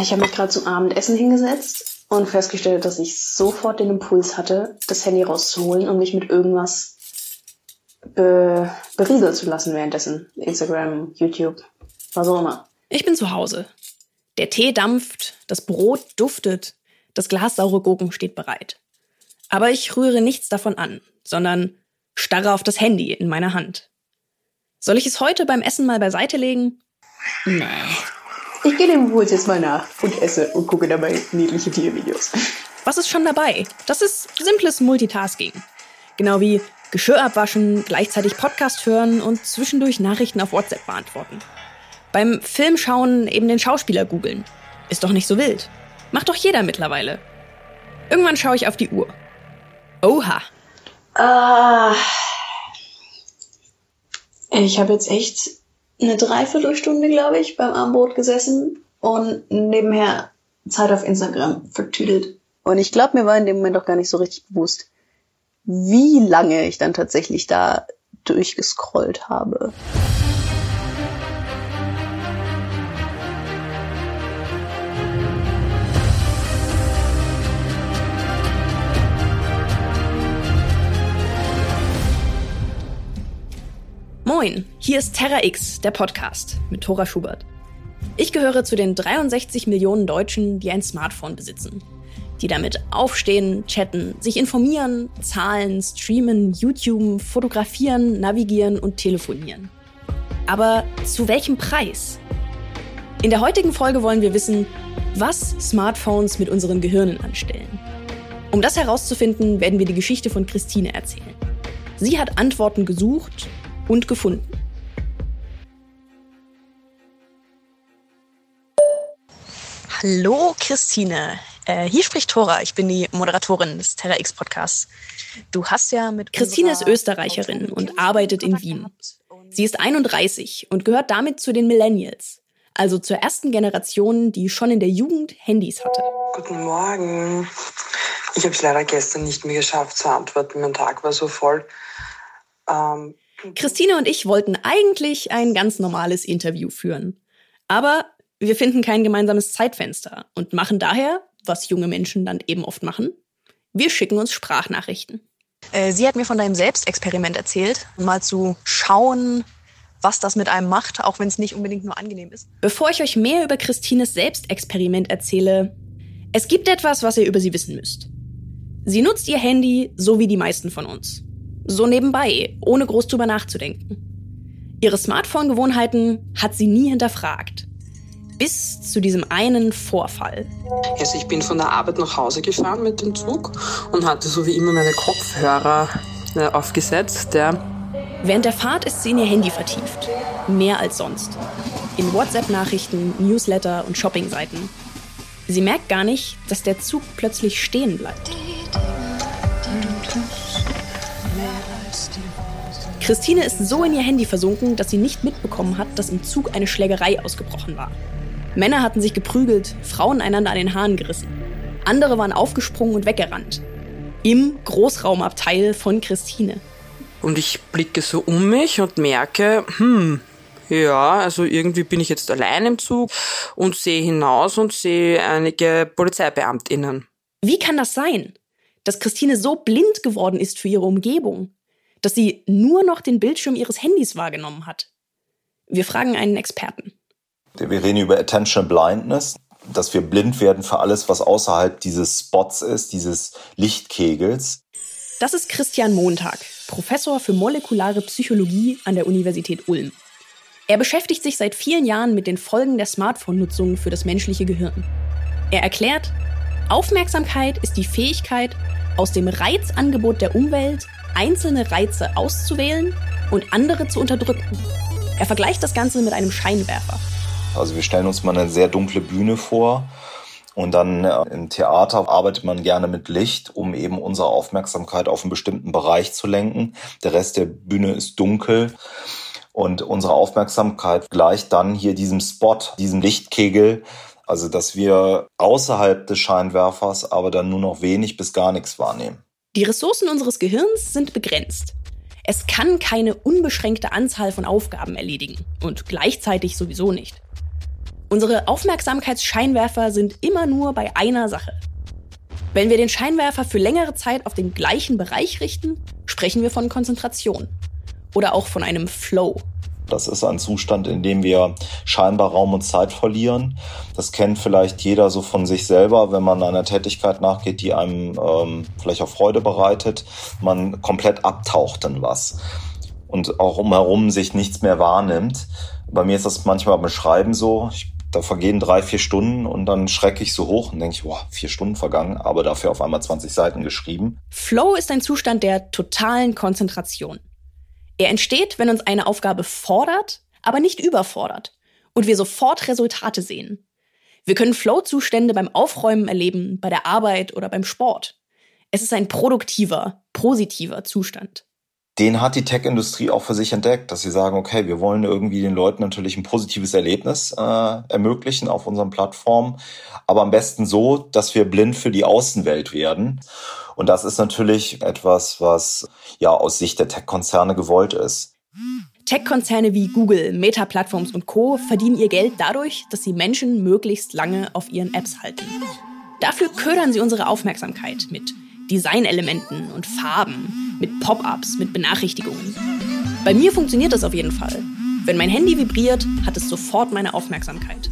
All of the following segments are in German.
Ich habe mich gerade zum Abendessen hingesetzt und festgestellt, dass ich sofort den Impuls hatte, das Handy rauszuholen und mich mit irgendwas be berieseln zu lassen währenddessen. Instagram, YouTube, was auch immer. Ich bin zu Hause. Der Tee dampft, das Brot duftet, das Glas saure Gurken steht bereit. Aber ich rühre nichts davon an, sondern starre auf das Handy in meiner Hand. Soll ich es heute beim Essen mal beiseite legen? Nee. Ich gehe dem Impuls jetzt mal nach und esse und gucke dabei niedliche Tiervideos. Was ist schon dabei? Das ist simples Multitasking. Genau wie Geschirr abwaschen, gleichzeitig Podcast hören und zwischendurch Nachrichten auf WhatsApp beantworten. Beim Film schauen eben den Schauspieler googeln. Ist doch nicht so wild. Macht doch jeder mittlerweile. Irgendwann schaue ich auf die Uhr. Oha. Ah. Ich habe jetzt echt eine Dreiviertelstunde, glaube ich, beim Armbrot gesessen und nebenher Zeit auf Instagram vertüdelt. Und ich glaube, mir war in dem Moment auch gar nicht so richtig bewusst, wie lange ich dann tatsächlich da durchgescrollt habe. Moin, hier ist Terra X, der Podcast mit Thora Schubert. Ich gehöre zu den 63 Millionen Deutschen, die ein Smartphone besitzen. Die damit aufstehen, chatten, sich informieren, zahlen, streamen, YouTuben, fotografieren, navigieren und telefonieren. Aber zu welchem Preis? In der heutigen Folge wollen wir wissen, was Smartphones mit unseren Gehirnen anstellen. Um das herauszufinden, werden wir die Geschichte von Christine erzählen. Sie hat Antworten gesucht und gefunden. Hallo Christine, äh, hier spricht Thora. Ich bin die Moderatorin des Terra X Podcasts. Du hast ja mit Christine ist Österreicherin und arbeitet in Wien. Sie ist 31 und gehört damit zu den Millennials, also zur ersten Generation, die schon in der Jugend Handys hatte. Guten Morgen. Ich habe es leider gestern nicht mehr geschafft zu antworten. Mein Tag war so voll. Ähm, Christine und ich wollten eigentlich ein ganz normales Interview führen. Aber wir finden kein gemeinsames Zeitfenster und machen daher, was junge Menschen dann eben oft machen, wir schicken uns Sprachnachrichten. Äh, sie hat mir von deinem Selbstexperiment erzählt, mal zu schauen, was das mit einem macht, auch wenn es nicht unbedingt nur angenehm ist. Bevor ich euch mehr über Christines Selbstexperiment erzähle, es gibt etwas, was ihr über sie wissen müsst. Sie nutzt ihr Handy so wie die meisten von uns. So nebenbei, ohne groß drüber nachzudenken. Ihre Smartphone-Gewohnheiten hat sie nie hinterfragt. Bis zu diesem einen Vorfall. Also ich bin von der Arbeit nach Hause gefahren mit dem Zug und hatte so wie immer meine Kopfhörer äh, aufgesetzt. Ja. Während der Fahrt ist sie in ihr Handy vertieft. Mehr als sonst. In WhatsApp-Nachrichten, Newsletter und Shoppingseiten. Sie merkt gar nicht, dass der Zug plötzlich stehen bleibt. Christine ist so in ihr Handy versunken, dass sie nicht mitbekommen hat, dass im Zug eine Schlägerei ausgebrochen war. Männer hatten sich geprügelt, Frauen einander an den Haaren gerissen. Andere waren aufgesprungen und weggerannt. Im Großraumabteil von Christine. Und ich blicke so um mich und merke, hm, ja, also irgendwie bin ich jetzt allein im Zug und sehe hinaus und sehe einige Polizeibeamtinnen. Wie kann das sein, dass Christine so blind geworden ist für ihre Umgebung? Dass sie nur noch den Bildschirm ihres Handys wahrgenommen hat. Wir fragen einen Experten. Wir reden über Attention Blindness, dass wir blind werden für alles, was außerhalb dieses Spots ist, dieses Lichtkegels. Das ist Christian Montag, Professor für molekulare Psychologie an der Universität Ulm. Er beschäftigt sich seit vielen Jahren mit den Folgen der Smartphone-Nutzung für das menschliche Gehirn. Er erklärt, Aufmerksamkeit ist die Fähigkeit, aus dem Reizangebot der Umwelt einzelne Reize auszuwählen und andere zu unterdrücken. Er vergleicht das Ganze mit einem Scheinwerfer. Also wir stellen uns mal eine sehr dunkle Bühne vor und dann äh, im Theater arbeitet man gerne mit Licht, um eben unsere Aufmerksamkeit auf einen bestimmten Bereich zu lenken. Der Rest der Bühne ist dunkel und unsere Aufmerksamkeit gleicht dann hier diesem Spot, diesem Lichtkegel, also dass wir außerhalb des Scheinwerfers aber dann nur noch wenig bis gar nichts wahrnehmen. Die Ressourcen unseres Gehirns sind begrenzt. Es kann keine unbeschränkte Anzahl von Aufgaben erledigen und gleichzeitig sowieso nicht. Unsere Aufmerksamkeitsscheinwerfer sind immer nur bei einer Sache. Wenn wir den Scheinwerfer für längere Zeit auf den gleichen Bereich richten, sprechen wir von Konzentration oder auch von einem Flow. Das ist ein Zustand, in dem wir scheinbar Raum und Zeit verlieren. Das kennt vielleicht jeder so von sich selber, wenn man einer Tätigkeit nachgeht, die einem ähm, vielleicht auch Freude bereitet. Man komplett abtaucht in was und auch umherum sich nichts mehr wahrnimmt. Bei mir ist das manchmal beim Schreiben so. Ich, da vergehen drei, vier Stunden und dann schrecke ich so hoch und denke ich, boah, vier Stunden vergangen, aber dafür auf einmal 20 Seiten geschrieben. Flow ist ein Zustand der totalen Konzentration. Er entsteht, wenn uns eine Aufgabe fordert, aber nicht überfordert und wir sofort Resultate sehen. Wir können Flow-Zustände beim Aufräumen erleben, bei der Arbeit oder beim Sport. Es ist ein produktiver, positiver Zustand. Den hat die Tech-Industrie auch für sich entdeckt, dass sie sagen, okay, wir wollen irgendwie den Leuten natürlich ein positives Erlebnis äh, ermöglichen auf unseren Plattformen, aber am besten so, dass wir blind für die Außenwelt werden. Und das ist natürlich etwas, was ja aus Sicht der Tech-Konzerne gewollt ist. Tech-Konzerne wie Google, Meta-Plattforms und Co. verdienen ihr Geld dadurch, dass sie Menschen möglichst lange auf ihren Apps halten. Dafür ködern sie unsere Aufmerksamkeit mit Designelementen und Farben, mit Pop-ups, mit Benachrichtigungen. Bei mir funktioniert das auf jeden Fall. Wenn mein Handy vibriert, hat es sofort meine Aufmerksamkeit.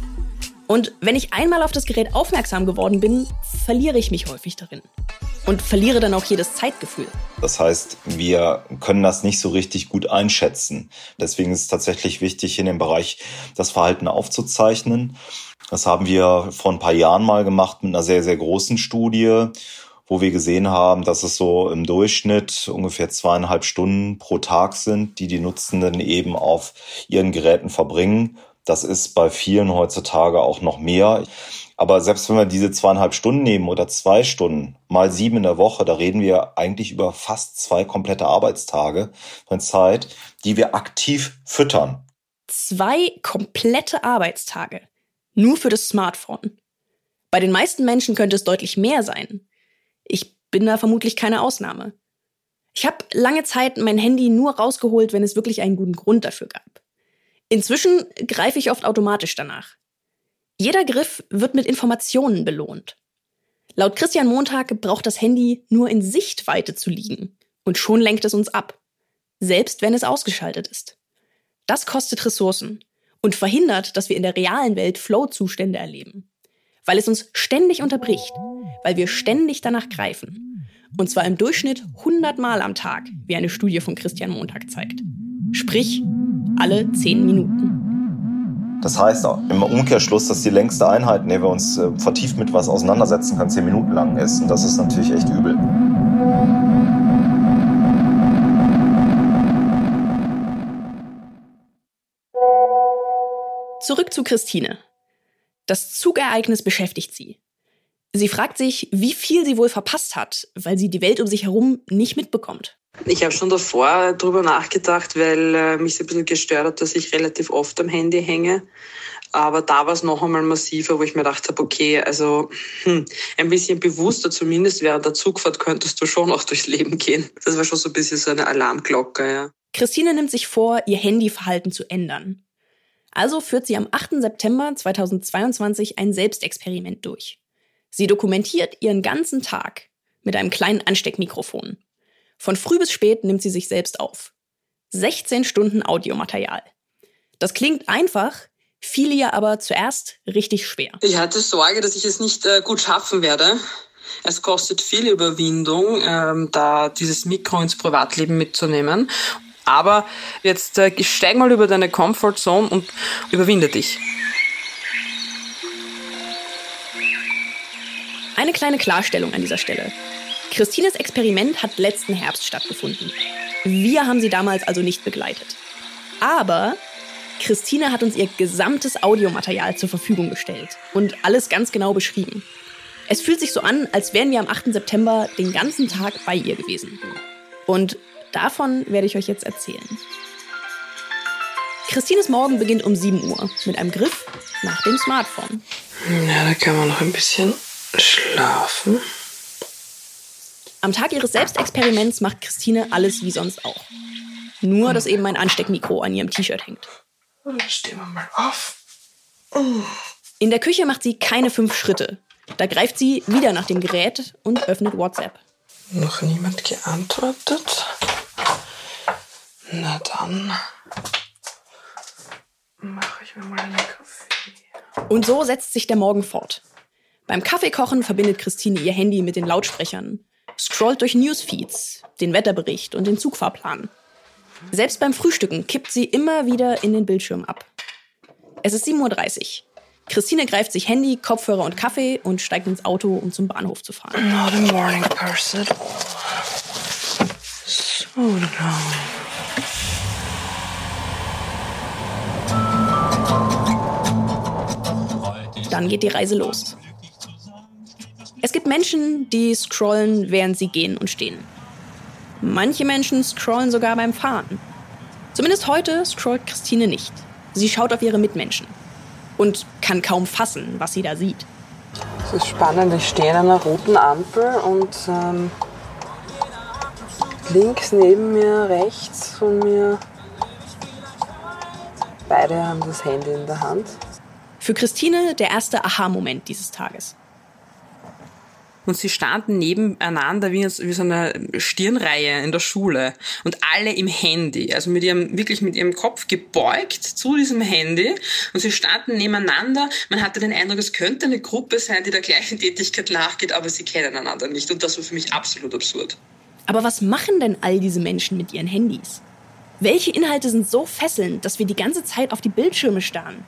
Und wenn ich einmal auf das Gerät aufmerksam geworden bin, verliere ich mich häufig darin. Und verliere dann auch jedes Zeitgefühl. Das heißt, wir können das nicht so richtig gut einschätzen. Deswegen ist es tatsächlich wichtig, in dem Bereich das Verhalten aufzuzeichnen. Das haben wir vor ein paar Jahren mal gemacht mit einer sehr, sehr großen Studie wo wir gesehen haben, dass es so im Durchschnitt ungefähr zweieinhalb Stunden pro Tag sind, die die Nutzenden eben auf ihren Geräten verbringen. Das ist bei vielen heutzutage auch noch mehr. Aber selbst wenn wir diese zweieinhalb Stunden nehmen oder zwei Stunden mal sieben in der Woche, da reden wir eigentlich über fast zwei komplette Arbeitstage von Zeit, die wir aktiv füttern. Zwei komplette Arbeitstage. Nur für das Smartphone. Bei den meisten Menschen könnte es deutlich mehr sein. Ich bin da vermutlich keine Ausnahme. Ich habe lange Zeit mein Handy nur rausgeholt, wenn es wirklich einen guten Grund dafür gab. Inzwischen greife ich oft automatisch danach. Jeder Griff wird mit Informationen belohnt. Laut Christian Montag braucht das Handy nur in Sichtweite zu liegen und schon lenkt es uns ab, selbst wenn es ausgeschaltet ist. Das kostet Ressourcen und verhindert, dass wir in der realen Welt Flow-Zustände erleben weil es uns ständig unterbricht, weil wir ständig danach greifen. Und zwar im Durchschnitt 100 Mal am Tag, wie eine Studie von Christian Montag zeigt. Sprich, alle 10 Minuten. Das heißt im Umkehrschluss, dass die längste Einheit, in der wir uns äh, vertieft mit was auseinandersetzen können, 10 Minuten lang ist. Und das ist natürlich echt übel. Zurück zu Christine. Das Zugereignis beschäftigt sie. Sie fragt sich, wie viel sie wohl verpasst hat, weil sie die Welt um sich herum nicht mitbekommt. Ich habe schon davor drüber nachgedacht, weil äh, mich so ein bisschen gestört hat, dass ich relativ oft am Handy hänge. Aber da war es noch einmal massiver, wo ich mir gedacht habe, okay, also hm, ein bisschen bewusster, zumindest während der Zugfahrt könntest du schon auch durchs Leben gehen. Das war schon so ein bisschen so eine Alarmglocke, ja. Christine nimmt sich vor, ihr Handyverhalten zu ändern. Also führt sie am 8. September 2022 ein Selbstexperiment durch. Sie dokumentiert ihren ganzen Tag mit einem kleinen Ansteckmikrofon. Von früh bis spät nimmt sie sich selbst auf. 16 Stunden Audiomaterial. Das klingt einfach, fiel ihr aber zuerst richtig schwer. Ich hatte Sorge, dass ich es nicht äh, gut schaffen werde. Es kostet viel Überwindung, ähm, da dieses Mikro ins Privatleben mitzunehmen. Aber jetzt äh, steig mal über deine Comfortzone und überwinde dich. Eine kleine Klarstellung an dieser Stelle. Christines Experiment hat letzten Herbst stattgefunden. Wir haben sie damals also nicht begleitet. Aber Christine hat uns ihr gesamtes Audiomaterial zur Verfügung gestellt und alles ganz genau beschrieben. Es fühlt sich so an, als wären wir am 8. September den ganzen Tag bei ihr gewesen. Und Davon werde ich euch jetzt erzählen. Christines Morgen beginnt um 7 Uhr mit einem Griff nach dem Smartphone. Ja, da kann man noch ein bisschen schlafen. Am Tag ihres Selbstexperiments macht Christine alles wie sonst auch. Nur, dass eben ein Ansteckmikro an ihrem T-Shirt hängt. Stehen wir mal auf. In der Küche macht sie keine fünf Schritte. Da greift sie wieder nach dem Gerät und öffnet WhatsApp. Noch niemand geantwortet? Na dann mache ich mir mal einen Kaffee. Und so setzt sich der Morgen fort. Beim Kaffeekochen verbindet Christine ihr Handy mit den Lautsprechern, scrollt durch Newsfeeds, den Wetterbericht und den Zugfahrplan. Selbst beim Frühstücken kippt sie immer wieder in den Bildschirm ab. Es ist 7.30 Uhr. Christine greift sich Handy, Kopfhörer und Kaffee und steigt ins Auto, um zum Bahnhof zu fahren. Not a morning person. So down. Dann geht die Reise los. Es gibt Menschen, die scrollen, während sie gehen und stehen. Manche Menschen scrollen sogar beim Fahren. Zumindest heute scrollt Christine nicht. Sie schaut auf ihre Mitmenschen und kann kaum fassen, was sie da sieht. Es ist spannend, ich stehe an einer roten Ampel und ähm, links neben mir, rechts von mir, beide haben das Handy in der Hand. Für Christine der erste Aha-Moment dieses Tages und sie standen nebeneinander wie, wie so eine Stirnreihe in der Schule und alle im Handy, also mit ihrem, wirklich mit ihrem Kopf gebeugt zu diesem Handy und sie standen nebeneinander. Man hatte den Eindruck, es könnte eine Gruppe sein, die der gleichen Tätigkeit nachgeht, aber sie kennen einander nicht und das war für mich absolut absurd. Aber was machen denn all diese Menschen mit ihren Handys? Welche Inhalte sind so fesselnd, dass wir die ganze Zeit auf die Bildschirme starren?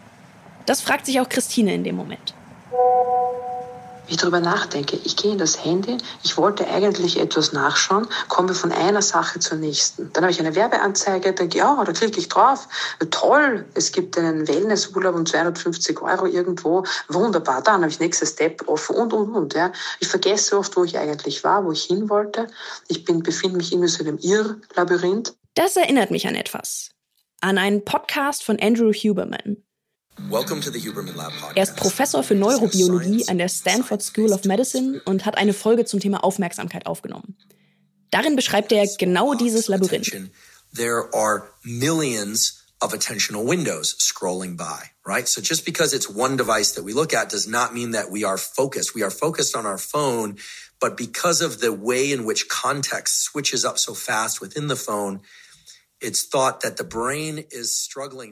Das fragt sich auch Christine in dem Moment ich darüber nachdenke, ich gehe in das Handy, ich wollte eigentlich etwas nachschauen, komme von einer Sache zur nächsten. Dann habe ich eine Werbeanzeige, denke, ja, da klicke ich drauf, toll, es gibt einen Wellnessurlaub um 250 Euro irgendwo, wunderbar, dann habe ich nächster Step offen und, und, und. Ja. Ich vergesse oft, wo ich eigentlich war, wo ich hin wollte. Ich bin, befinde mich in so einem Irrlabyrinth. Das erinnert mich an etwas. An einen Podcast von Andrew Huberman. Er ist Professor für Neurobiologie an der Stanford School of Medicine und hat eine Folge zum Thema Aufmerksamkeit aufgenommen. Darin beschreibt er genau dieses Labyrinth. There are millions of attentional windows scrolling by, right? So just because it's one device that we look at does not mean that we are focused. We are focused on our phone, but because of the way in which context switches up so fast within the phone,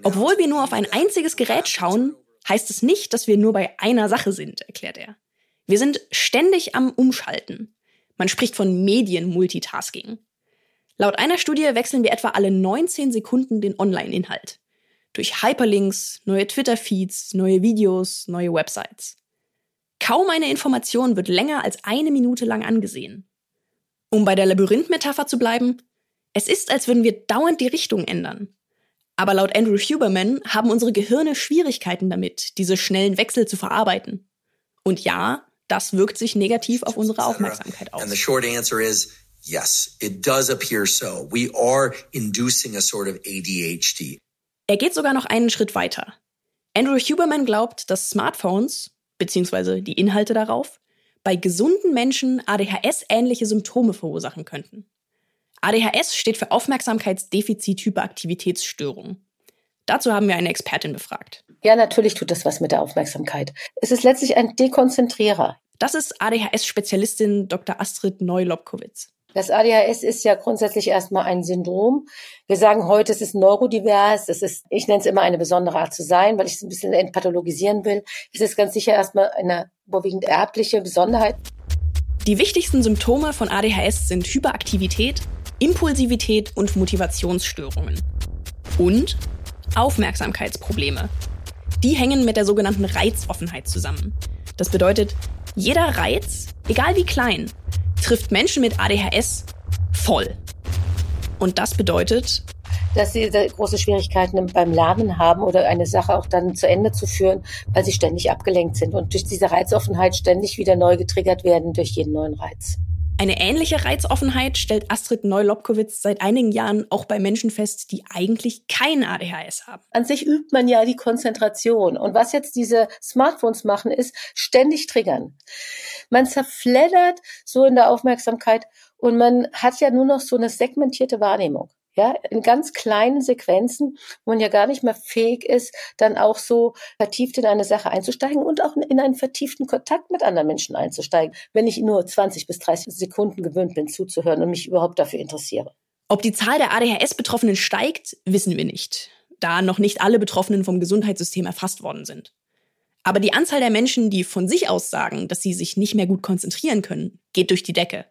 obwohl wir nur auf ein einziges Gerät schauen, heißt es nicht, dass wir nur bei einer Sache sind, erklärt er. Wir sind ständig am Umschalten. Man spricht von Medien-Multitasking. Laut einer Studie wechseln wir etwa alle 19 Sekunden den Online-Inhalt. Durch Hyperlinks, neue Twitter-Feeds, neue Videos, neue Websites. Kaum eine Information wird länger als eine Minute lang angesehen. Um bei der Labyrinth-Metapher zu bleiben, es ist, als würden wir dauernd die Richtung ändern. Aber laut Andrew Huberman haben unsere Gehirne Schwierigkeiten damit, diese schnellen Wechsel zu verarbeiten. Und ja, das wirkt sich negativ auf unsere Aufmerksamkeit aus. yes, it does appear so. We are inducing a sort of ADHD. Er geht sogar noch einen Schritt weiter. Andrew Huberman glaubt, dass Smartphones, beziehungsweise die Inhalte darauf, bei gesunden Menschen ADHS-ähnliche Symptome verursachen könnten. ADHS steht für Aufmerksamkeitsdefizit-Hyperaktivitätsstörung. Dazu haben wir eine Expertin befragt. Ja, natürlich tut das was mit der Aufmerksamkeit. Es ist letztlich ein Dekonzentrierer. Das ist ADHS-Spezialistin Dr. Astrid Neu-Lobkowitz. Das ADHS ist ja grundsätzlich erstmal ein Syndrom. Wir sagen heute, es ist neurodivers. Es ist, ich nenne es immer eine besondere Art zu sein, weil ich es ein bisschen entpathologisieren will. Es ist ganz sicher erstmal eine überwiegend erbliche Besonderheit. Die wichtigsten Symptome von ADHS sind Hyperaktivität, Impulsivität und Motivationsstörungen. Und Aufmerksamkeitsprobleme. Die hängen mit der sogenannten Reizoffenheit zusammen. Das bedeutet, jeder Reiz, egal wie klein, trifft Menschen mit ADHS voll. Und das bedeutet, dass sie große Schwierigkeiten beim Lernen haben oder eine Sache auch dann zu Ende zu führen, weil sie ständig abgelenkt sind und durch diese Reizoffenheit ständig wieder neu getriggert werden durch jeden neuen Reiz. Eine ähnliche Reizoffenheit stellt Astrid Neu-Lobkowitz seit einigen Jahren auch bei Menschen fest, die eigentlich kein ADHS haben. An sich übt man ja die Konzentration. Und was jetzt diese Smartphones machen, ist ständig triggern. Man zerfleddert so in der Aufmerksamkeit und man hat ja nur noch so eine segmentierte Wahrnehmung. Ja, in ganz kleinen Sequenzen, wo man ja gar nicht mehr fähig ist, dann auch so vertieft in eine Sache einzusteigen und auch in einen vertieften Kontakt mit anderen Menschen einzusteigen, wenn ich nur 20 bis 30 Sekunden gewöhnt bin zuzuhören und mich überhaupt dafür interessiere. Ob die Zahl der ADHS-Betroffenen steigt, wissen wir nicht, da noch nicht alle Betroffenen vom Gesundheitssystem erfasst worden sind. Aber die Anzahl der Menschen, die von sich aus sagen, dass sie sich nicht mehr gut konzentrieren können, geht durch die Decke.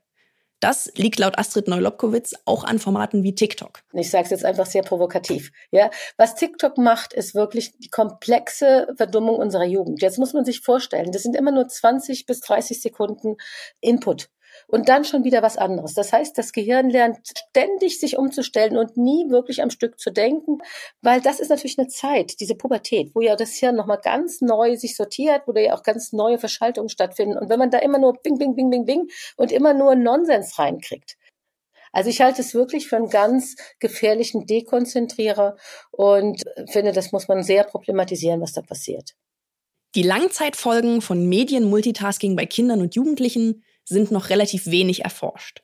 Das liegt laut Astrid Neulobkowitz auch an Formaten wie TikTok. Ich sage es jetzt einfach sehr provokativ. Ja, was TikTok macht, ist wirklich die komplexe Verdummung unserer Jugend. Jetzt muss man sich vorstellen, das sind immer nur 20 bis 30 Sekunden Input und dann schon wieder was anderes. Das heißt, das Gehirn lernt ständig sich umzustellen und nie wirklich am Stück zu denken, weil das ist natürlich eine Zeit, diese Pubertät, wo ja das Hirn nochmal ganz neu sich sortiert, wo da ja auch ganz neue Verschaltungen stattfinden. Und wenn man da immer nur bing, bing, bing, bing, bing und immer nur Nonsens reinkriegt, also ich halte es wirklich für einen ganz gefährlichen Dekonzentrierer und finde, das muss man sehr problematisieren, was da passiert. Die Langzeitfolgen von Medien-Multitasking bei Kindern und Jugendlichen sind noch relativ wenig erforscht.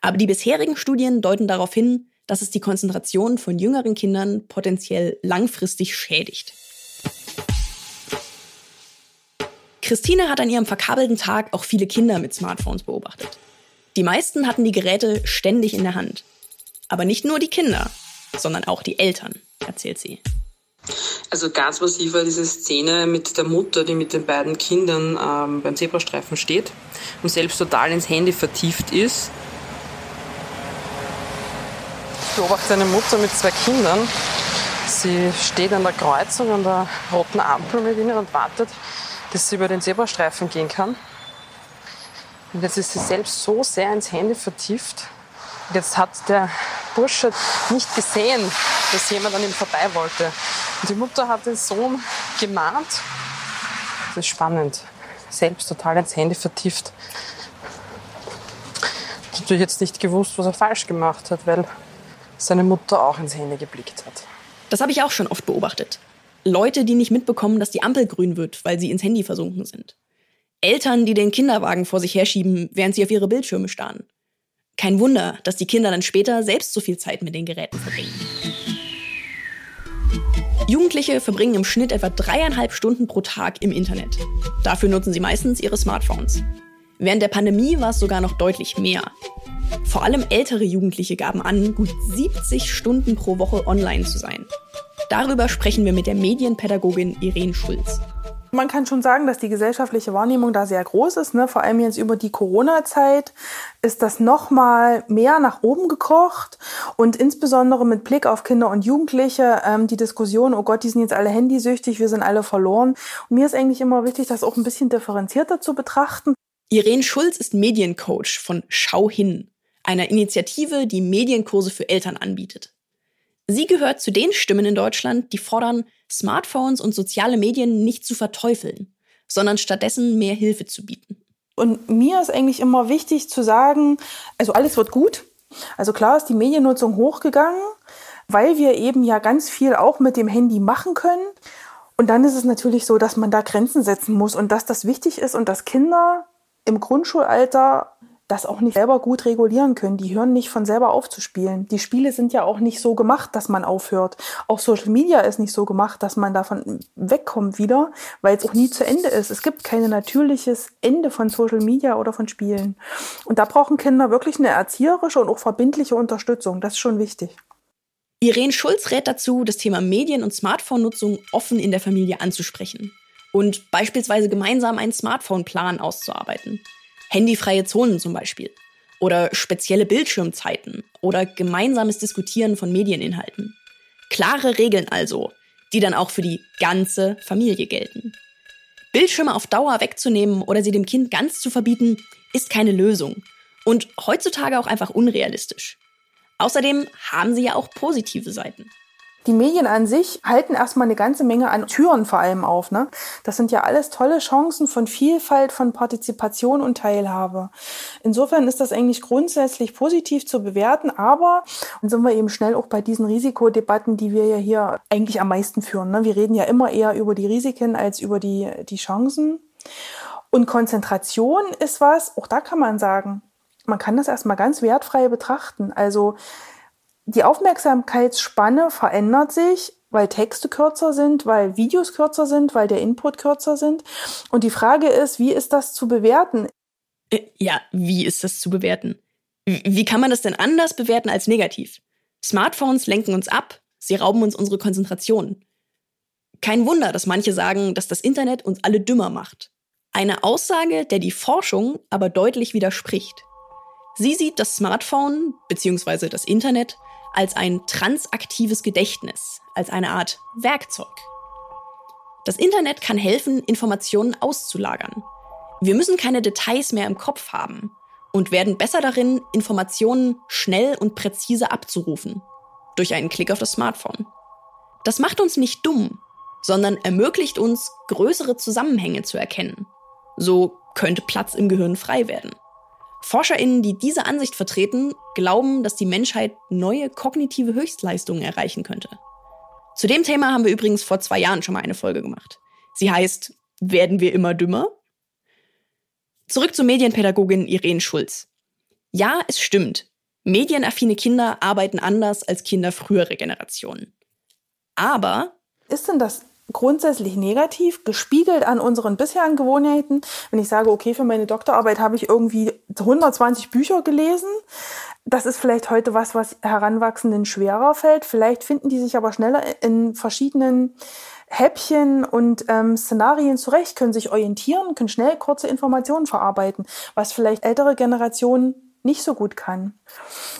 Aber die bisherigen Studien deuten darauf hin, dass es die Konzentration von jüngeren Kindern potenziell langfristig schädigt. Christine hat an ihrem verkabelten Tag auch viele Kinder mit Smartphones beobachtet. Die meisten hatten die Geräte ständig in der Hand. Aber nicht nur die Kinder, sondern auch die Eltern, erzählt sie. Also ganz massiv war diese Szene mit der Mutter, die mit den beiden Kindern ähm, beim Zebrastreifen steht und selbst total ins Handy vertieft ist. Ich beobachte eine Mutter mit zwei Kindern. Sie steht an der Kreuzung, an der roten Ampel mit ihnen und wartet, dass sie über den Zebrastreifen gehen kann. Und jetzt ist sie selbst so sehr ins Handy vertieft. Und jetzt hat der Bursche nicht gesehen, dass jemand an ihm vorbei wollte. Und die Mutter hat den Sohn gemahnt. Das ist spannend. Selbst total ins Handy vertieft. Natürlich jetzt nicht gewusst, was er falsch gemacht hat, weil seine Mutter auch ins Handy geblickt hat. Das habe ich auch schon oft beobachtet. Leute, die nicht mitbekommen, dass die Ampel grün wird, weil sie ins Handy versunken sind. Eltern, die den Kinderwagen vor sich herschieben, während sie auf ihre Bildschirme starren. Kein Wunder, dass die Kinder dann später selbst so viel Zeit mit den Geräten verbringen. Jugendliche verbringen im Schnitt etwa dreieinhalb Stunden pro Tag im Internet. Dafür nutzen sie meistens ihre Smartphones. Während der Pandemie war es sogar noch deutlich mehr. Vor allem ältere Jugendliche gaben an, gut 70 Stunden pro Woche online zu sein. Darüber sprechen wir mit der Medienpädagogin Irene Schulz. Man kann schon sagen, dass die gesellschaftliche Wahrnehmung da sehr groß ist. Ne? Vor allem jetzt über die Corona-Zeit ist das nochmal mehr nach oben gekocht. Und insbesondere mit Blick auf Kinder und Jugendliche, ähm, die Diskussion, oh Gott, die sind jetzt alle handysüchtig, wir sind alle verloren. Und mir ist eigentlich immer wichtig, das auch ein bisschen differenzierter zu betrachten. Irene Schulz ist Mediencoach von Schau hin, einer Initiative, die Medienkurse für Eltern anbietet. Sie gehört zu den Stimmen in Deutschland, die fordern, Smartphones und soziale Medien nicht zu verteufeln, sondern stattdessen mehr Hilfe zu bieten. Und mir ist eigentlich immer wichtig zu sagen, also alles wird gut. Also klar ist die Mediennutzung hochgegangen, weil wir eben ja ganz viel auch mit dem Handy machen können. Und dann ist es natürlich so, dass man da Grenzen setzen muss und dass das wichtig ist und dass Kinder im Grundschulalter das auch nicht selber gut regulieren können. Die hören nicht von selber auf zu spielen. Die Spiele sind ja auch nicht so gemacht, dass man aufhört. Auch Social Media ist nicht so gemacht, dass man davon wegkommt wieder, weil es auch nie zu Ende ist. Es gibt kein natürliches Ende von Social Media oder von Spielen. Und da brauchen Kinder wirklich eine erzieherische und auch verbindliche Unterstützung. Das ist schon wichtig. Irene Schulz rät dazu, das Thema Medien- und Smartphone-Nutzung offen in der Familie anzusprechen und beispielsweise gemeinsam einen Smartphone-Plan auszuarbeiten. Handyfreie Zonen zum Beispiel. Oder spezielle Bildschirmzeiten. Oder gemeinsames Diskutieren von Medieninhalten. Klare Regeln also, die dann auch für die ganze Familie gelten. Bildschirme auf Dauer wegzunehmen oder sie dem Kind ganz zu verbieten, ist keine Lösung. Und heutzutage auch einfach unrealistisch. Außerdem haben sie ja auch positive Seiten. Die Medien an sich halten erstmal eine ganze Menge an Türen vor allem auf. Ne? Das sind ja alles tolle Chancen von Vielfalt, von Partizipation und Teilhabe. Insofern ist das eigentlich grundsätzlich positiv zu bewerten, aber dann sind wir eben schnell auch bei diesen Risikodebatten, die wir ja hier eigentlich am meisten führen. Ne? Wir reden ja immer eher über die Risiken als über die, die Chancen. Und Konzentration ist was, auch da kann man sagen, man kann das erstmal ganz wertfrei betrachten. Also die Aufmerksamkeitsspanne verändert sich, weil Texte kürzer sind, weil Videos kürzer sind, weil der Input kürzer sind. Und die Frage ist, wie ist das zu bewerten? Äh, ja, wie ist das zu bewerten? Wie kann man das denn anders bewerten als negativ? Smartphones lenken uns ab, sie rauben uns unsere Konzentration. Kein Wunder, dass manche sagen, dass das Internet uns alle dümmer macht. Eine Aussage, der die Forschung aber deutlich widerspricht. Sie sieht das Smartphone bzw. das Internet als ein transaktives Gedächtnis, als eine Art Werkzeug. Das Internet kann helfen, Informationen auszulagern. Wir müssen keine Details mehr im Kopf haben und werden besser darin, Informationen schnell und präzise abzurufen. Durch einen Klick auf das Smartphone. Das macht uns nicht dumm, sondern ermöglicht uns, größere Zusammenhänge zu erkennen. So könnte Platz im Gehirn frei werden. ForscherInnen, die diese Ansicht vertreten, glauben, dass die Menschheit neue kognitive Höchstleistungen erreichen könnte. Zu dem Thema haben wir übrigens vor zwei Jahren schon mal eine Folge gemacht. Sie heißt Werden wir immer dümmer? Zurück zur Medienpädagogin Irene Schulz. Ja, es stimmt. Medienaffine Kinder arbeiten anders als Kinder früherer Generationen. Aber ist denn das grundsätzlich negativ, gespiegelt an unseren bisherigen Gewohnheiten. Wenn ich sage, okay, für meine Doktorarbeit habe ich irgendwie 120 Bücher gelesen, das ist vielleicht heute was, was Heranwachsenden schwerer fällt. Vielleicht finden die sich aber schneller in verschiedenen Häppchen und ähm, Szenarien zurecht, können sich orientieren, können schnell kurze Informationen verarbeiten, was vielleicht ältere Generationen nicht so gut kann.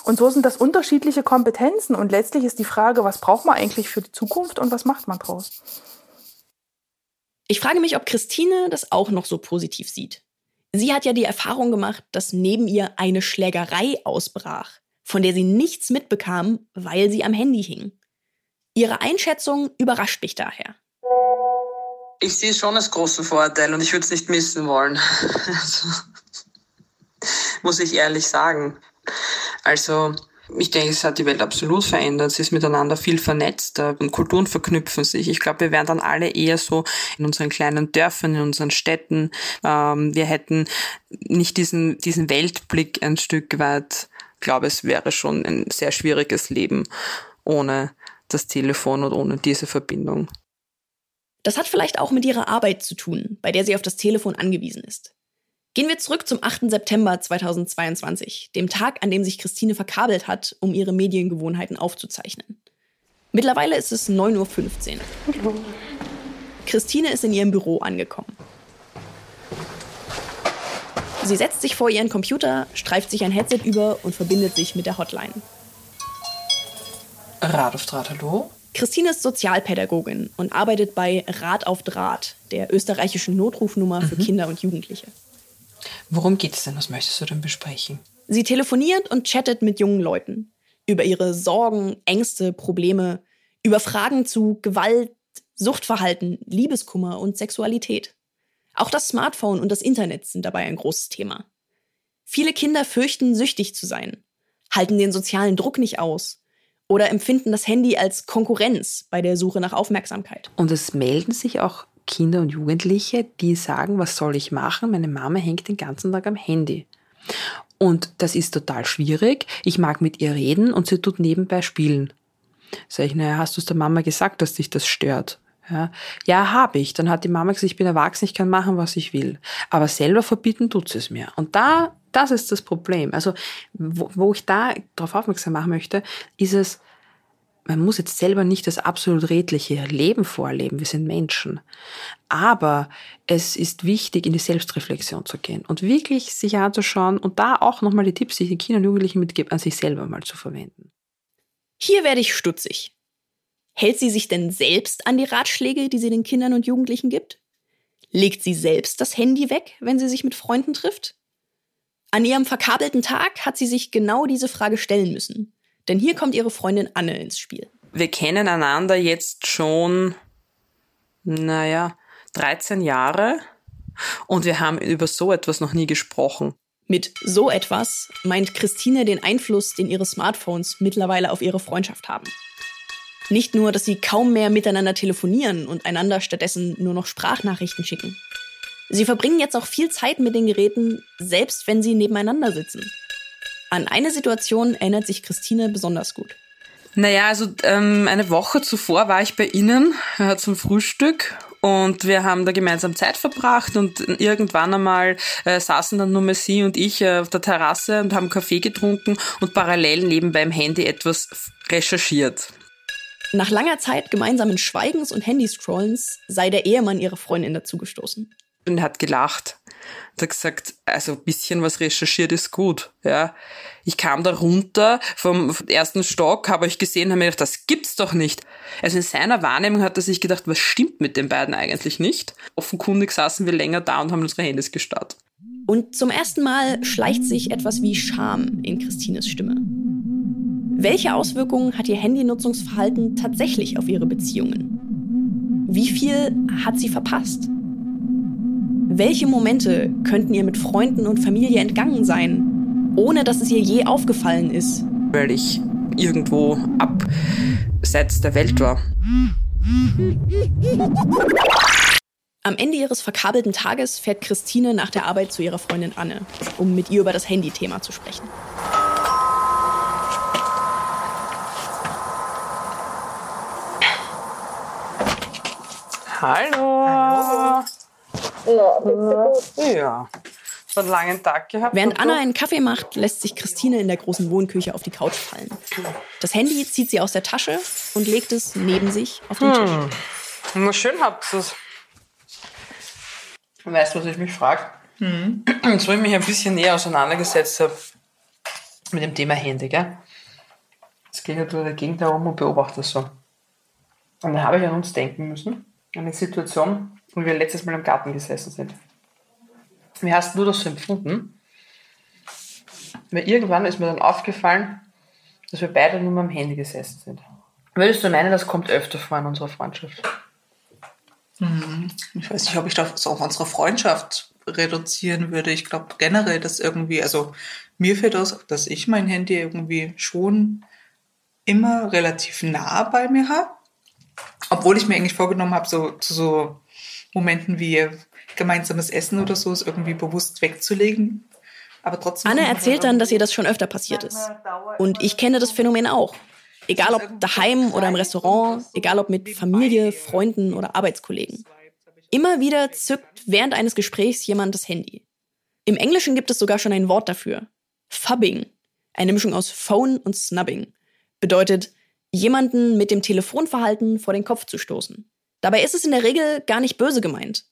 Und so sind das unterschiedliche Kompetenzen und letztlich ist die Frage, was braucht man eigentlich für die Zukunft und was macht man draus? Ich frage mich, ob Christine das auch noch so positiv sieht. Sie hat ja die Erfahrung gemacht, dass neben ihr eine Schlägerei ausbrach, von der sie nichts mitbekam, weil sie am Handy hing. Ihre Einschätzung überrascht mich daher. Ich sehe es schon als großen Vorteil und ich würde es nicht missen wollen. Also, muss ich ehrlich sagen. Also ich denke, es hat die Welt absolut verändert. Sie ist miteinander viel vernetzter und Kulturen verknüpfen sich. Ich glaube, wir wären dann alle eher so in unseren kleinen Dörfern, in unseren Städten. Ähm, wir hätten nicht diesen, diesen Weltblick ein Stück weit. Ich glaube, es wäre schon ein sehr schwieriges Leben ohne das Telefon und ohne diese Verbindung. Das hat vielleicht auch mit ihrer Arbeit zu tun, bei der sie auf das Telefon angewiesen ist. Gehen wir zurück zum 8. September 2022, dem Tag, an dem sich Christine verkabelt hat, um ihre Mediengewohnheiten aufzuzeichnen. Mittlerweile ist es 9.15 Uhr. Christine ist in ihrem Büro angekommen. Sie setzt sich vor ihren Computer, streift sich ein Headset über und verbindet sich mit der Hotline. Rat auf Draht, hallo? Christine ist Sozialpädagogin und arbeitet bei Rat auf Draht, der österreichischen Notrufnummer für mhm. Kinder und Jugendliche. Worum geht es denn? Was möchtest du denn besprechen? Sie telefoniert und chattet mit jungen Leuten über ihre Sorgen, Ängste, Probleme, über Fragen zu Gewalt, Suchtverhalten, Liebeskummer und Sexualität. Auch das Smartphone und das Internet sind dabei ein großes Thema. Viele Kinder fürchten, süchtig zu sein, halten den sozialen Druck nicht aus oder empfinden das Handy als Konkurrenz bei der Suche nach Aufmerksamkeit. Und es melden sich auch Kinder und Jugendliche, die sagen, was soll ich machen? Meine Mama hängt den ganzen Tag am Handy. Und das ist total schwierig. Ich mag mit ihr reden und sie tut nebenbei spielen. Sag ich, naja, hast du es der Mama gesagt, dass dich das stört? Ja, ja habe ich. Dann hat die Mama gesagt, ich bin erwachsen, ich kann machen, was ich will. Aber selber verbieten tut sie es mir. Und da, das ist das Problem. Also, wo, wo ich da darauf aufmerksam machen möchte, ist es, man muss jetzt selber nicht das absolut redliche Leben vorleben, wir sind Menschen. Aber es ist wichtig, in die Selbstreflexion zu gehen und wirklich sich anzuschauen und da auch nochmal die Tipps, die ich den Kindern und Jugendlichen mitgebe, an sich selber mal zu verwenden. Hier werde ich stutzig. Hält sie sich denn selbst an die Ratschläge, die sie den Kindern und Jugendlichen gibt? Legt sie selbst das Handy weg, wenn sie sich mit Freunden trifft? An ihrem verkabelten Tag hat sie sich genau diese Frage stellen müssen. Denn hier kommt ihre Freundin Anne ins Spiel. Wir kennen einander jetzt schon, naja, 13 Jahre und wir haben über so etwas noch nie gesprochen. Mit so etwas meint Christine den Einfluss, den ihre Smartphones mittlerweile auf ihre Freundschaft haben. Nicht nur, dass sie kaum mehr miteinander telefonieren und einander stattdessen nur noch Sprachnachrichten schicken. Sie verbringen jetzt auch viel Zeit mit den Geräten, selbst wenn sie nebeneinander sitzen. An eine Situation erinnert sich Christine besonders gut. Naja, also ähm, eine Woche zuvor war ich bei Ihnen äh, zum Frühstück und wir haben da gemeinsam Zeit verbracht und irgendwann einmal äh, saßen dann nur mehr Sie und ich äh, auf der Terrasse und haben Kaffee getrunken und parallel nebenbei im Handy etwas recherchiert. Nach langer Zeit gemeinsamen Schweigens und Handyscrollens sei der Ehemann ihrer Freundin dazugestoßen. Und hat gelacht. Hat gesagt, also ein bisschen was recherchiert ist gut. Ja, ich kam da runter vom ersten Stock, habe ich gesehen, habe mir gedacht, das gibt's doch nicht. Also in seiner Wahrnehmung hat er sich gedacht, was stimmt mit den beiden eigentlich nicht? Offenkundig saßen wir länger da und haben unsere Handys gestarrt. Und zum ersten Mal schleicht sich etwas wie Scham in Christines Stimme. Welche Auswirkungen hat ihr Handynutzungsverhalten tatsächlich auf ihre Beziehungen? Wie viel hat sie verpasst? Welche Momente könnten ihr mit Freunden und Familie entgangen sein, ohne dass es ihr je aufgefallen ist? Weil ich irgendwo abseits der Welt war. Am Ende ihres verkabelten Tages fährt Christine nach der Arbeit zu ihrer Freundin Anne, um mit ihr über das Handy-Thema zu sprechen. Hallo. Hallo. Ja. So einen langen Tag gehabt. Während Anna einen Kaffee macht, lässt sich Christine in der großen Wohnküche auf die Couch fallen. Das Handy zieht sie aus der Tasche und legt es neben sich auf den Tisch. Hm. Na schön habt ihr es. Weißt du, was ich mich frage? Mhm. Jetzt, wo ich mich ein bisschen näher auseinandergesetzt habe mit dem Thema Handy, gell? Jetzt gehe ich durch die Gegend herum und beobachte das so. Und da habe ich an uns denken müssen eine Situation, wo wir letztes Mal im Garten gesessen sind. Wie hast du das so empfunden? Weil irgendwann ist mir dann aufgefallen, dass wir beide nur mal am Handy gesessen sind. Würdest du meinen, das kommt öfter vor in unserer Freundschaft? Hm, ich weiß nicht, ob ich das auf unsere Freundschaft reduzieren würde. Ich glaube generell, dass irgendwie, also mir fällt aus, dass ich mein Handy irgendwie schon immer relativ nah bei mir habe. Obwohl ich mir eigentlich vorgenommen habe, so so Momenten wie gemeinsames Essen oder so, es irgendwie bewusst wegzulegen. Aber trotzdem. Anne erzählt dann, dass ihr das schon öfter passiert ist. Und ich kenne das Phänomen auch. Egal ob daheim oder im Restaurant, egal ob mit Familie, Freunden oder Arbeitskollegen. Immer wieder zückt während eines Gesprächs jemand das Handy. Im Englischen gibt es sogar schon ein Wort dafür. Fubbing. Eine Mischung aus Phone und Snubbing. Bedeutet, jemanden mit dem Telefonverhalten vor den Kopf zu stoßen. Dabei ist es in der Regel gar nicht böse gemeint.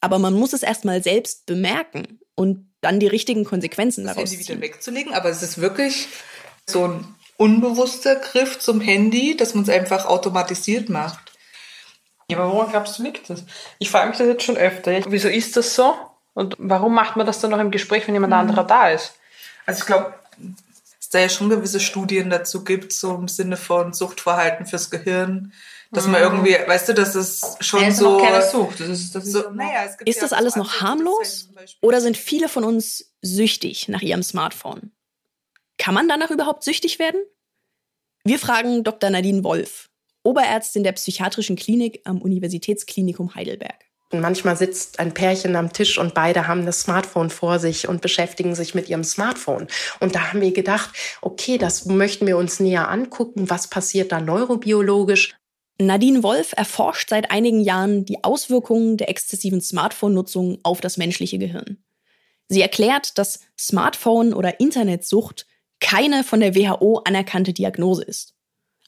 Aber man muss es erstmal selbst bemerken und dann die richtigen Konsequenzen das daraus Handy wieder wegzulegen. Aber es ist wirklich so ein unbewusster Griff zum Handy, dass man es einfach automatisiert macht. Ja, aber woran glaubst du liegt das? Ich frage mich das jetzt schon öfter. Wieso ist das so? Und warum macht man das dann noch im Gespräch, wenn jemand mhm. anderer da ist? Also ich glaube, es da ja schon gewisse Studien dazu gibt, so im Sinne von Suchtverhalten fürs Gehirn, dass man mhm. irgendwie, weißt du, dass es schon ja, so. Keine Sucht. Das ist, das so, naja, ist ja das alles noch harmlos? Oder sind viele von uns süchtig nach ihrem Smartphone? Kann man danach überhaupt süchtig werden? Wir fragen Dr. Nadine Wolf, Oberärztin der psychiatrischen Klinik am Universitätsklinikum Heidelberg. Manchmal sitzt ein Pärchen am Tisch und beide haben das Smartphone vor sich und beschäftigen sich mit ihrem Smartphone. Und da haben wir gedacht, okay, das möchten wir uns näher angucken. Was passiert da neurobiologisch? Nadine Wolf erforscht seit einigen Jahren die Auswirkungen der exzessiven Smartphone-Nutzung auf das menschliche Gehirn. Sie erklärt, dass Smartphone- oder Internetsucht keine von der WHO anerkannte Diagnose ist.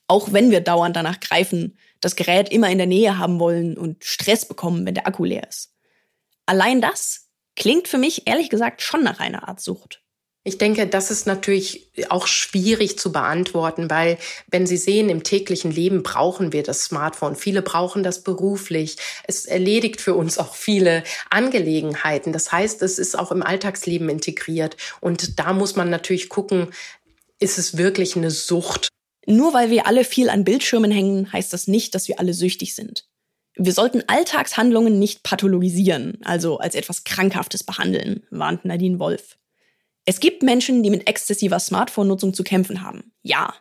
Auch wenn wir dauernd danach greifen, das Gerät immer in der Nähe haben wollen und Stress bekommen, wenn der Akku leer ist. Allein das klingt für mich ehrlich gesagt schon nach einer Art Sucht. Ich denke, das ist natürlich auch schwierig zu beantworten, weil wenn Sie sehen, im täglichen Leben brauchen wir das Smartphone. Viele brauchen das beruflich. Es erledigt für uns auch viele Angelegenheiten. Das heißt, es ist auch im Alltagsleben integriert. Und da muss man natürlich gucken, ist es wirklich eine Sucht? Nur weil wir alle viel an Bildschirmen hängen, heißt das nicht, dass wir alle süchtig sind. Wir sollten Alltagshandlungen nicht pathologisieren, also als etwas Krankhaftes behandeln, warnt Nadine Wolf. Es gibt Menschen, die mit exzessiver Smartphone-Nutzung zu kämpfen haben. Ja.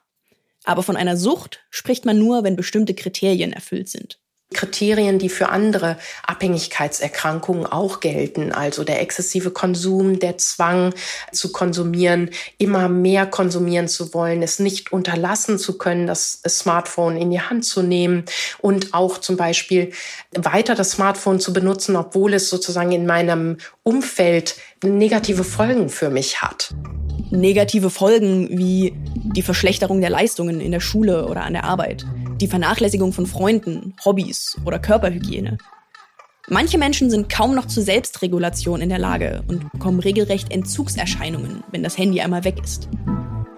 Aber von einer Sucht spricht man nur, wenn bestimmte Kriterien erfüllt sind. Kriterien, die für andere Abhängigkeitserkrankungen auch gelten, also der exzessive Konsum, der Zwang zu konsumieren, immer mehr konsumieren zu wollen, es nicht unterlassen zu können, das Smartphone in die Hand zu nehmen und auch zum Beispiel weiter das Smartphone zu benutzen, obwohl es sozusagen in meinem Umfeld negative Folgen für mich hat. Negative Folgen wie die Verschlechterung der Leistungen in der Schule oder an der Arbeit die Vernachlässigung von Freunden, Hobbys oder Körperhygiene. Manche Menschen sind kaum noch zur Selbstregulation in der Lage und bekommen regelrecht Entzugserscheinungen, wenn das Handy einmal weg ist.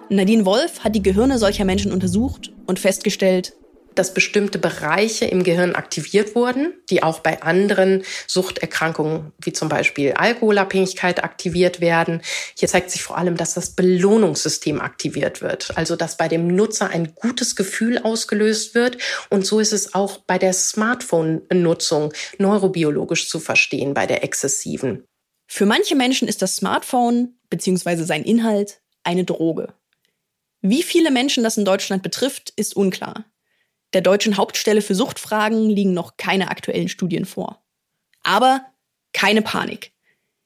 Nadine Wolf hat die Gehirne solcher Menschen untersucht und festgestellt, dass bestimmte Bereiche im Gehirn aktiviert wurden, die auch bei anderen Suchterkrankungen wie zum Beispiel Alkoholabhängigkeit aktiviert werden. Hier zeigt sich vor allem, dass das Belohnungssystem aktiviert wird, also dass bei dem Nutzer ein gutes Gefühl ausgelöst wird. Und so ist es auch bei der Smartphone-Nutzung neurobiologisch zu verstehen, bei der exzessiven. Für manche Menschen ist das Smartphone bzw. sein Inhalt eine Droge. Wie viele Menschen das in Deutschland betrifft, ist unklar. Der deutschen Hauptstelle für Suchtfragen liegen noch keine aktuellen Studien vor. Aber keine Panik.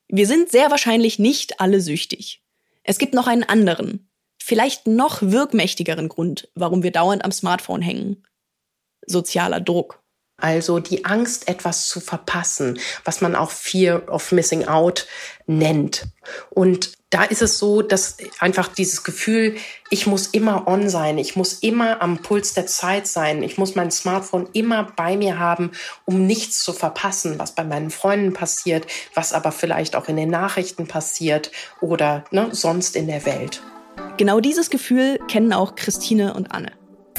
Wir sind sehr wahrscheinlich nicht alle süchtig. Es gibt noch einen anderen, vielleicht noch wirkmächtigeren Grund, warum wir dauernd am Smartphone hängen. Sozialer Druck. Also die Angst, etwas zu verpassen, was man auch Fear of Missing Out nennt. Und da ist es so, dass einfach dieses Gefühl, ich muss immer on sein, ich muss immer am Puls der Zeit sein, ich muss mein Smartphone immer bei mir haben, um nichts zu verpassen, was bei meinen Freunden passiert, was aber vielleicht auch in den Nachrichten passiert oder ne, sonst in der Welt. Genau dieses Gefühl kennen auch Christine und Anne.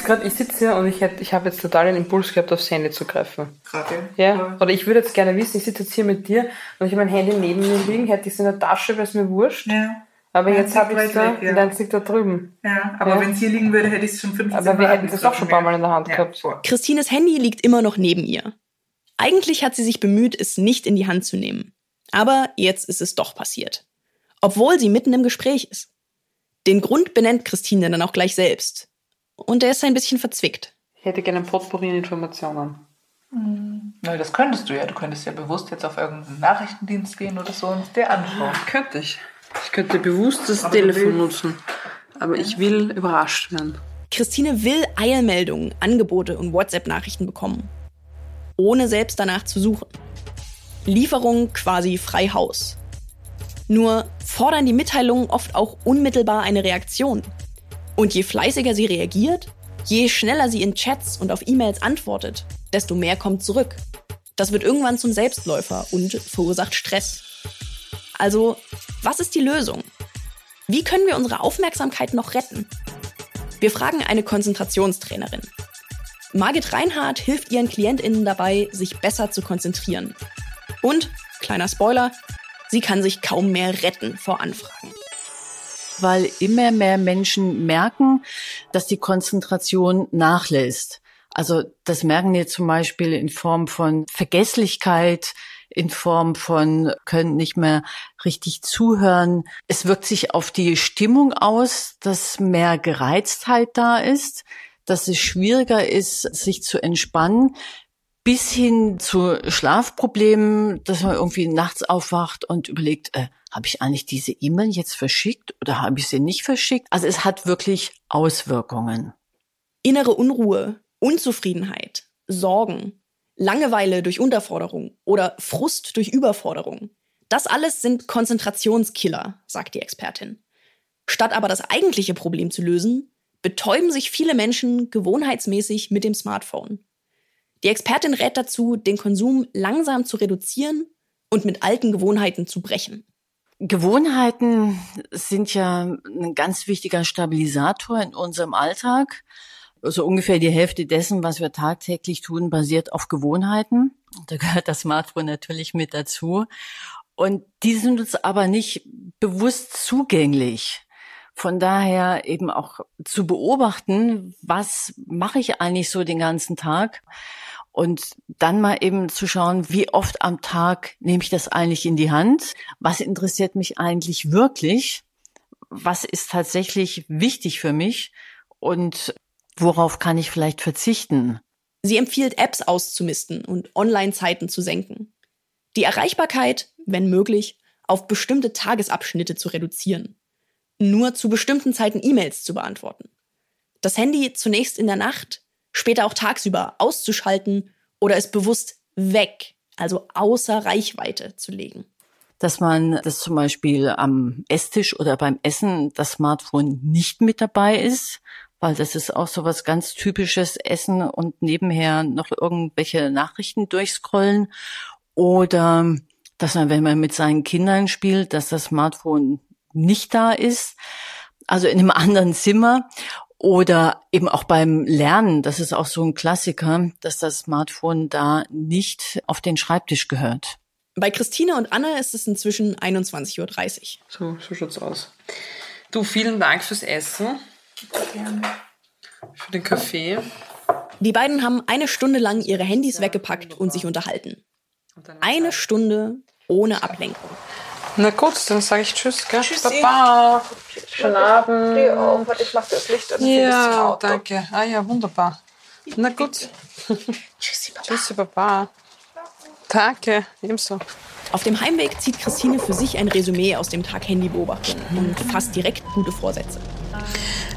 Gerade ich sitze hier und ich, ich habe jetzt total den Impuls gehabt, aufs Handy zu greifen. Gerade. Ja. Oder ich würde jetzt gerne wissen, ich sitze jetzt hier mit dir und ich habe mein Handy neben mir liegen, hätte ich es in der Tasche, wäre es mir wurscht. Ja. Aber Ja, jetzt habe ich es da weg, ja. und dann liegt da drüben. Ja, aber Ja. wenn es hier liegen würde, hätte ich es schon 15 Aber wir hätten das doch schon ein paar Mal in der Hand Ja, gehabt. voll. Christines Handy liegt immer noch neben ihr. Eigentlich hat sie sich bemüht, es nicht in die Hand zu nehmen. Aber jetzt ist es doch passiert. Obwohl sie mitten im Gespräch ist. Den Grund benennt Christine dann auch gleich selbst. Und er ist ein bisschen verzwickt. Ich hätte gerne ein Potpourri an Informationen. Na, das könntest du ja. Du könntest ja bewusst jetzt auf irgendeinen Nachrichtendienst gehen oder so und dir anschauen. Könnte ich. Ich könnte bewusst das Aber Telefon nutzen. Aber ich will überrascht werden. Christine will Eilmeldungen, Angebote und WhatsApp-Nachrichten bekommen. Ohne selbst danach zu suchen. Lieferung quasi frei Haus. Nur fordern die Mitteilungen oft auch unmittelbar eine Reaktion. Und je fleißiger sie reagiert, je schneller sie in Chats und auf E-Mails antwortet, desto mehr kommt zurück. Das wird irgendwann zum Selbstläufer und verursacht Stress. Also, was ist die Lösung? Wie können wir unsere Aufmerksamkeit noch retten? Wir fragen eine Konzentrationstrainerin. Margit Reinhardt hilft ihren KlientInnen dabei, sich besser zu konzentrieren. Und, kleiner Spoiler, sie kann sich kaum mehr retten vor Anfragen. Weil immer mehr Menschen merken, dass die Konzentration nachlässt. Also das merken wir zum Beispiel in Form von Vergesslichkeit, in Form von können nicht mehr richtig zuhören. Es wirkt sich auf die Stimmung aus, dass mehr Gereiztheit da ist, dass es schwieriger ist, sich zu entspannen bis hin zu Schlafproblemen, dass man irgendwie nachts aufwacht und überlegt, äh, habe ich eigentlich diese E-Mail jetzt verschickt oder habe ich sie nicht verschickt? Also es hat wirklich Auswirkungen. Innere Unruhe, Unzufriedenheit, Sorgen, Langeweile durch Unterforderung oder Frust durch Überforderung. Das alles sind Konzentrationskiller, sagt die Expertin. Statt aber das eigentliche Problem zu lösen, betäuben sich viele Menschen gewohnheitsmäßig mit dem Smartphone. Die Expertin rät dazu, den Konsum langsam zu reduzieren und mit alten Gewohnheiten zu brechen. Gewohnheiten sind ja ein ganz wichtiger Stabilisator in unserem Alltag. Also ungefähr die Hälfte dessen, was wir tagtäglich tun, basiert auf Gewohnheiten. Da gehört das Smartphone natürlich mit dazu. Und die sind uns aber nicht bewusst zugänglich. Von daher eben auch zu beobachten, was mache ich eigentlich so den ganzen Tag? Und dann mal eben zu schauen, wie oft am Tag nehme ich das eigentlich in die Hand? Was interessiert mich eigentlich wirklich? Was ist tatsächlich wichtig für mich? Und worauf kann ich vielleicht verzichten? Sie empfiehlt Apps auszumisten und Online-Zeiten zu senken. Die Erreichbarkeit, wenn möglich, auf bestimmte Tagesabschnitte zu reduzieren. Nur zu bestimmten Zeiten E-Mails zu beantworten. Das Handy zunächst in der Nacht, später auch tagsüber auszuschalten oder es bewusst weg, also außer Reichweite zu legen. Dass man das zum Beispiel am Esstisch oder beim Essen das Smartphone nicht mit dabei ist, weil das ist auch so was ganz typisches Essen und nebenher noch irgendwelche Nachrichten durchscrollen. Oder dass man, wenn man mit seinen Kindern spielt, dass das Smartphone nicht da ist, also in einem anderen Zimmer oder eben auch beim Lernen, das ist auch so ein Klassiker, dass das Smartphone da nicht auf den Schreibtisch gehört. Bei Christine und Anna ist es inzwischen 21.30 Uhr. So, so schaut's aus. Du, vielen Dank fürs Essen. Gerne. Für den Kaffee. Die beiden haben eine Stunde lang ihre Handys weggepackt und sich unterhalten. Eine Stunde ohne Ablenkung. Na gut, dann sage ich Tschüss, gell? Tschüss. Baba. Schönen Abend. Auf, warte, ich mach das Licht an. Ja, danke. Ah ja, wunderbar. Na gut. Tschüssi, Baba. Tschüssi, Baba. Danke, ebenso. Auf dem Heimweg zieht Christine für sich ein Resümee aus dem Tag Handy beobachten und fasst direkt gute Vorsätze.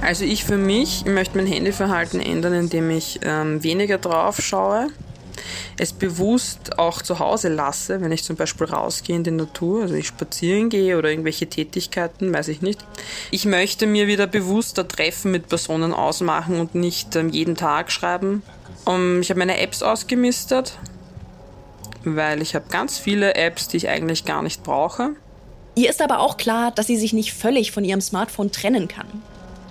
Also ich für mich möchte mein Handyverhalten ändern, indem ich ähm, weniger drauf schaue, es bewusst auch zu Hause lasse, wenn ich zum Beispiel rausgehe in die Natur, also ich spazieren gehe oder irgendwelche Tätigkeiten, weiß ich nicht. Ich möchte mir wieder bewusster Treffen mit Personen ausmachen und nicht ähm, jeden Tag schreiben. Um, ich habe meine Apps ausgemistet, weil ich habe ganz viele Apps, die ich eigentlich gar nicht brauche. Ihr ist aber auch klar, dass sie sich nicht völlig von ihrem Smartphone trennen kann.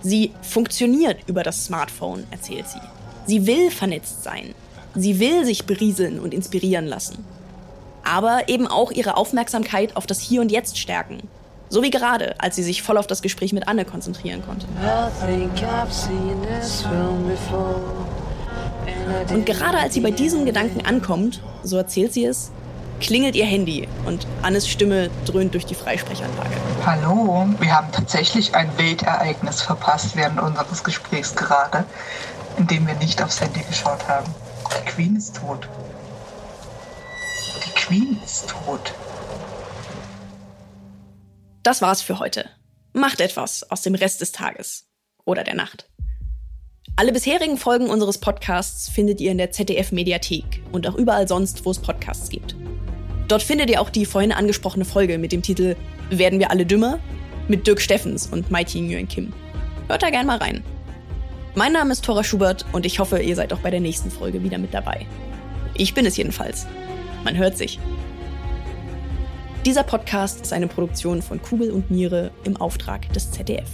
Sie funktioniert über das Smartphone, erzählt sie. Sie will vernetzt sein. Sie will sich berieseln und inspirieren lassen. Aber eben auch ihre Aufmerksamkeit auf das Hier und Jetzt stärken. So wie gerade, als sie sich voll auf das Gespräch mit Anne konzentrieren konnte. Und gerade als sie bei diesem Gedanken ankommt, so erzählt sie es, klingelt ihr Handy und Annes Stimme dröhnt durch die Freisprechanlage. Hallo, wir haben tatsächlich ein Weltereignis verpasst während unseres Gesprächs gerade, in dem wir nicht aufs Handy geschaut haben. Die Queen ist tot. Die Queen ist tot. Das war's für heute. Macht etwas aus dem Rest des Tages oder der Nacht. Alle bisherigen Folgen unseres Podcasts findet ihr in der ZDF Mediathek und auch überall sonst, wo es Podcasts gibt. Dort findet ihr auch die vorhin angesprochene Folge mit dem Titel Werden wir alle dümmer? mit Dirk Steffens und Mai Nguyen Kim. Hört da gern mal rein. Mein Name ist Tora Schubert und ich hoffe, ihr seid auch bei der nächsten Folge wieder mit dabei. Ich bin es jedenfalls. Man hört sich. Dieser Podcast ist eine Produktion von Kugel und Niere im Auftrag des ZDF.